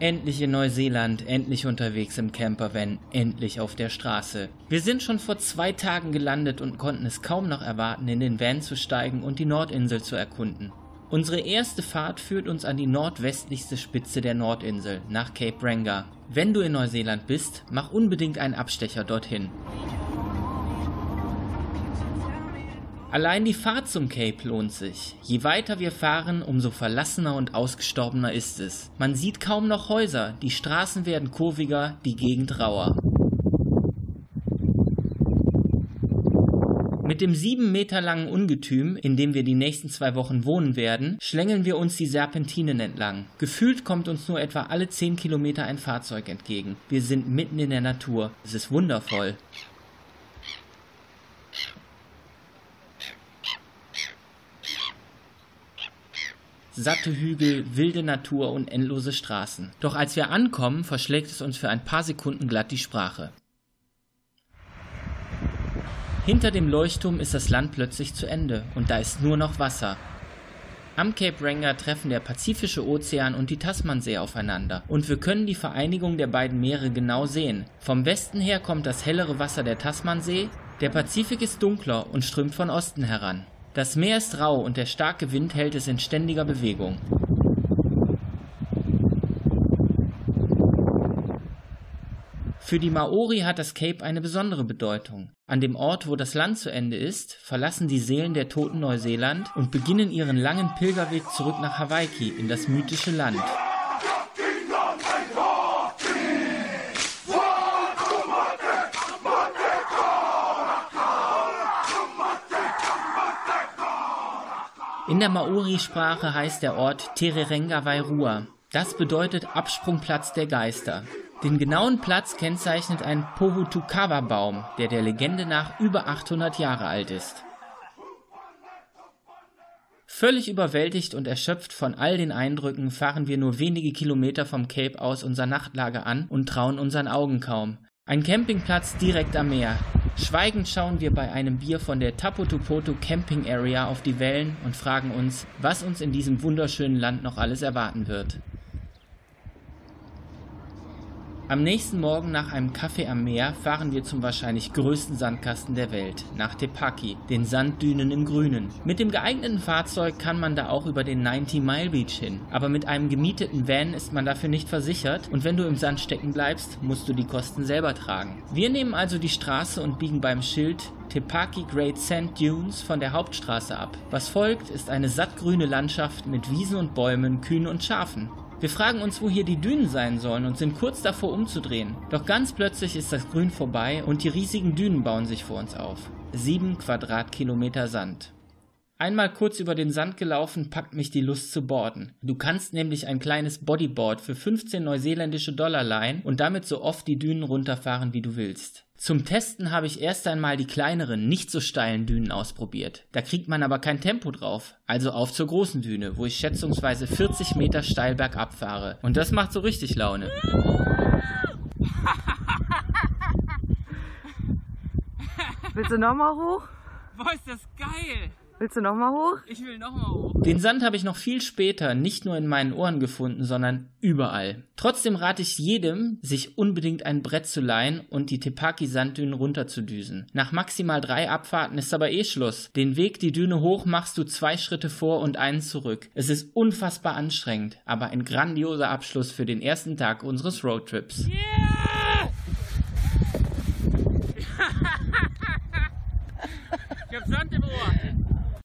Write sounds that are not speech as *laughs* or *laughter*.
Endlich in Neuseeland, endlich unterwegs im Campervan, endlich auf der Straße. Wir sind schon vor zwei Tagen gelandet und konnten es kaum noch erwarten, in den Van zu steigen und die Nordinsel zu erkunden. Unsere erste Fahrt führt uns an die nordwestlichste Spitze der Nordinsel, nach Cape Ranga. Wenn du in Neuseeland bist, mach unbedingt einen Abstecher dorthin. Allein die Fahrt zum Cape lohnt sich. Je weiter wir fahren, umso verlassener und ausgestorbener ist es. Man sieht kaum noch Häuser, die Straßen werden kurviger, die Gegend rauer. Mit dem sieben Meter langen Ungetüm, in dem wir die nächsten zwei Wochen wohnen werden, schlängeln wir uns die Serpentinen entlang. Gefühlt kommt uns nur etwa alle zehn Kilometer ein Fahrzeug entgegen. Wir sind mitten in der Natur. Es ist wundervoll. Satte Hügel, wilde Natur und endlose Straßen. Doch als wir ankommen, verschlägt es uns für ein paar Sekunden glatt die Sprache. Hinter dem Leuchtturm ist das Land plötzlich zu Ende und da ist nur noch Wasser. Am Cape Ranga treffen der Pazifische Ozean und die Tasmansee aufeinander und wir können die Vereinigung der beiden Meere genau sehen. Vom Westen her kommt das hellere Wasser der Tasmansee, der Pazifik ist dunkler und strömt von Osten heran. Das Meer ist rau und der starke Wind hält es in ständiger Bewegung. Für die Maori hat das Cape eine besondere Bedeutung. An dem Ort, wo das Land zu Ende ist, verlassen die Seelen der Toten Neuseeland und beginnen ihren langen Pilgerweg zurück nach Hawaii in das mythische Land. In der Maori-Sprache heißt der Ort Tererenga Wairua. Das bedeutet Absprungplatz der Geister. Den genauen Platz kennzeichnet ein Pohutukawa-Baum, der der Legende nach über 800 Jahre alt ist. Völlig überwältigt und erschöpft von all den Eindrücken fahren wir nur wenige Kilometer vom Cape aus unser Nachtlager an und trauen unseren Augen kaum. Ein Campingplatz direkt am Meer. Schweigend schauen wir bei einem Bier von der Tapotupoto Camping Area auf die Wellen und fragen uns, was uns in diesem wunderschönen Land noch alles erwarten wird. Am nächsten Morgen nach einem Kaffee am Meer fahren wir zum wahrscheinlich größten Sandkasten der Welt, nach Tepaki, den Sanddünen im Grünen. Mit dem geeigneten Fahrzeug kann man da auch über den 90 Mile Beach hin, aber mit einem gemieteten Van ist man dafür nicht versichert und wenn du im Sand stecken bleibst, musst du die Kosten selber tragen. Wir nehmen also die Straße und biegen beim Schild Tepaki Great Sand Dunes von der Hauptstraße ab. Was folgt, ist eine sattgrüne Landschaft mit Wiesen und Bäumen, Kühen und Schafen. Wir fragen uns, wo hier die Dünen sein sollen und sind kurz davor umzudrehen. Doch ganz plötzlich ist das Grün vorbei und die riesigen Dünen bauen sich vor uns auf. Sieben Quadratkilometer Sand. Einmal kurz über den Sand gelaufen, packt mich die Lust zu boarden. Du kannst nämlich ein kleines Bodyboard für 15 neuseeländische Dollar leihen und damit so oft die Dünen runterfahren, wie du willst. Zum Testen habe ich erst einmal die kleineren, nicht so steilen Dünen ausprobiert. Da kriegt man aber kein Tempo drauf. Also auf zur großen Düne, wo ich schätzungsweise 40 Meter steil bergab fahre. Und das macht so richtig Laune. Willst du nochmal hoch? Boah, ist das geil! Willst du nochmal hoch? Ich will nochmal hoch. Den Sand habe ich noch viel später nicht nur in meinen Ohren gefunden, sondern überall. Trotzdem rate ich jedem, sich unbedingt ein Brett zu leihen und die Tepaki-Sanddünen runterzudüsen. Nach maximal drei Abfahrten ist aber eh Schluss. Den Weg die Düne hoch machst du zwei Schritte vor und einen zurück. Es ist unfassbar anstrengend, aber ein grandioser Abschluss für den ersten Tag unseres Roadtrips. Yeah! *laughs* ich hab Sand im Ohr.